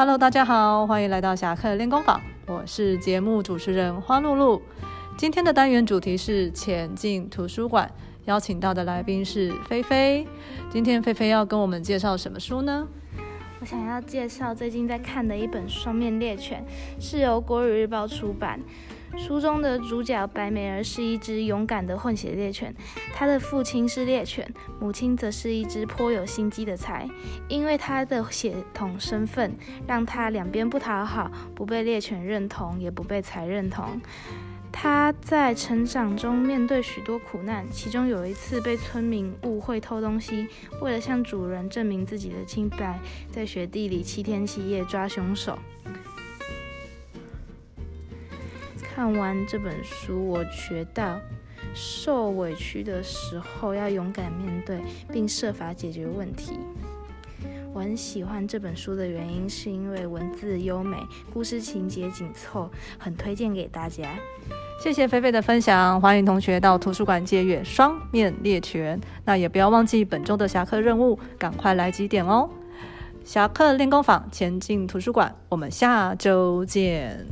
Hello，大家好，欢迎来到侠客练功坊，我是节目主持人花露露。今天的单元主题是前进图书馆，邀请到的来宾是菲菲。今天菲菲要跟我们介绍什么书呢？我想要介绍最近在看的一本《双面猎犬》，是由国语日报出版。书中的主角白美儿是一只勇敢的混血猎犬，她的父亲是猎犬，母亲则是一只颇有心机的才。因为她的血统身份，让她两边不讨好，不被猎犬认同，也不被才认同。他在成长中面对许多苦难，其中有一次被村民误会偷东西，为了向主人证明自己的清白，在雪地里七天七夜抓凶手。看完这本书，我学到受委屈的时候要勇敢面对，并设法解决问题。我很喜欢这本书的原因，是因为文字优美，故事情节紧凑，很推荐给大家。谢谢菲菲的分享，欢迎同学到图书馆借阅《双面猎犬》。那也不要忘记本周的侠客任务，赶快来几点哦！侠客练功坊，前进图书馆，我们下周见。